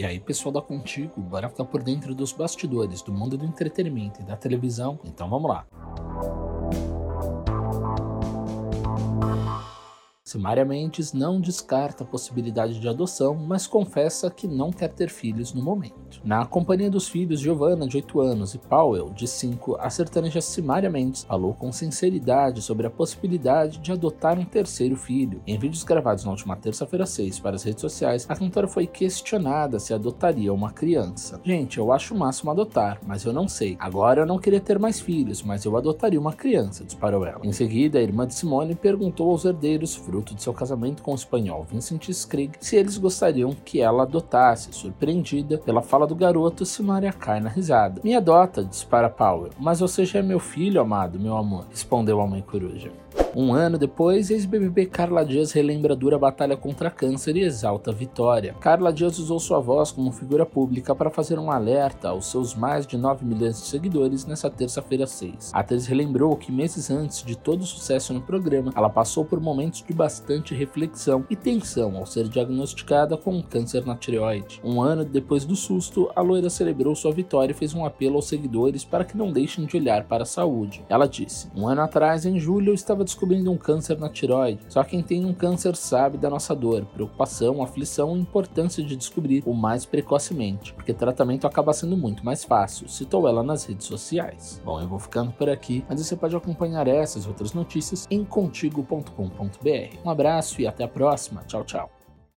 E aí, pessoal da Contigo, bora ficar por dentro dos bastidores do mundo do entretenimento e da televisão? Então vamos lá. Simária Mendes não descarta a possibilidade de adoção, mas confessa que não quer ter filhos no momento. Na companhia dos filhos Giovanna, de 8 anos, e Powell, de 5, a sertaneja Simária Mendes falou com sinceridade sobre a possibilidade de adotar um terceiro filho. Em vídeos gravados na última terça-feira 6 para as redes sociais, a cantora foi questionada se adotaria uma criança. Gente, eu acho o máximo adotar, mas eu não sei. Agora eu não queria ter mais filhos, mas eu adotaria uma criança, disparou ela. Em seguida, a irmã de Simone perguntou aos herdeiros, fruto de seu casamento com o espanhol Vincent Skrig, se eles gostariam que ela adotasse. Surpreendida pela fala do garoto, Simaria cai na risada. Me adota, dispara Powell, mas você já é meu filho, amado, meu amor, respondeu a mãe coruja. Um ano depois, ex-BBB Carla Dias relembra dura batalha contra câncer e exalta a vitória. Carla Dias usou sua voz como figura pública para fazer um alerta aos seus mais de 9 milhões de seguidores nessa terça-feira 6. A atriz relembrou que meses antes de todo o sucesso no programa, ela passou por momentos de bastante reflexão e tensão ao ser diagnosticada com um câncer na tireoide. Um ano depois do susto, a loira celebrou sua vitória e fez um apelo aos seguidores para que não deixem de olhar para a saúde. Ela disse: Um ano atrás, em julho, eu estava descobrindo um câncer na tiroide. Só quem tem um câncer sabe da nossa dor, preocupação, aflição e importância de descobrir o mais precocemente, porque tratamento acaba sendo muito mais fácil, citou ela nas redes sociais. Bom, eu vou ficando por aqui, mas você pode acompanhar essas e outras notícias em contigo.com.br. Um abraço e até a próxima. Tchau, tchau.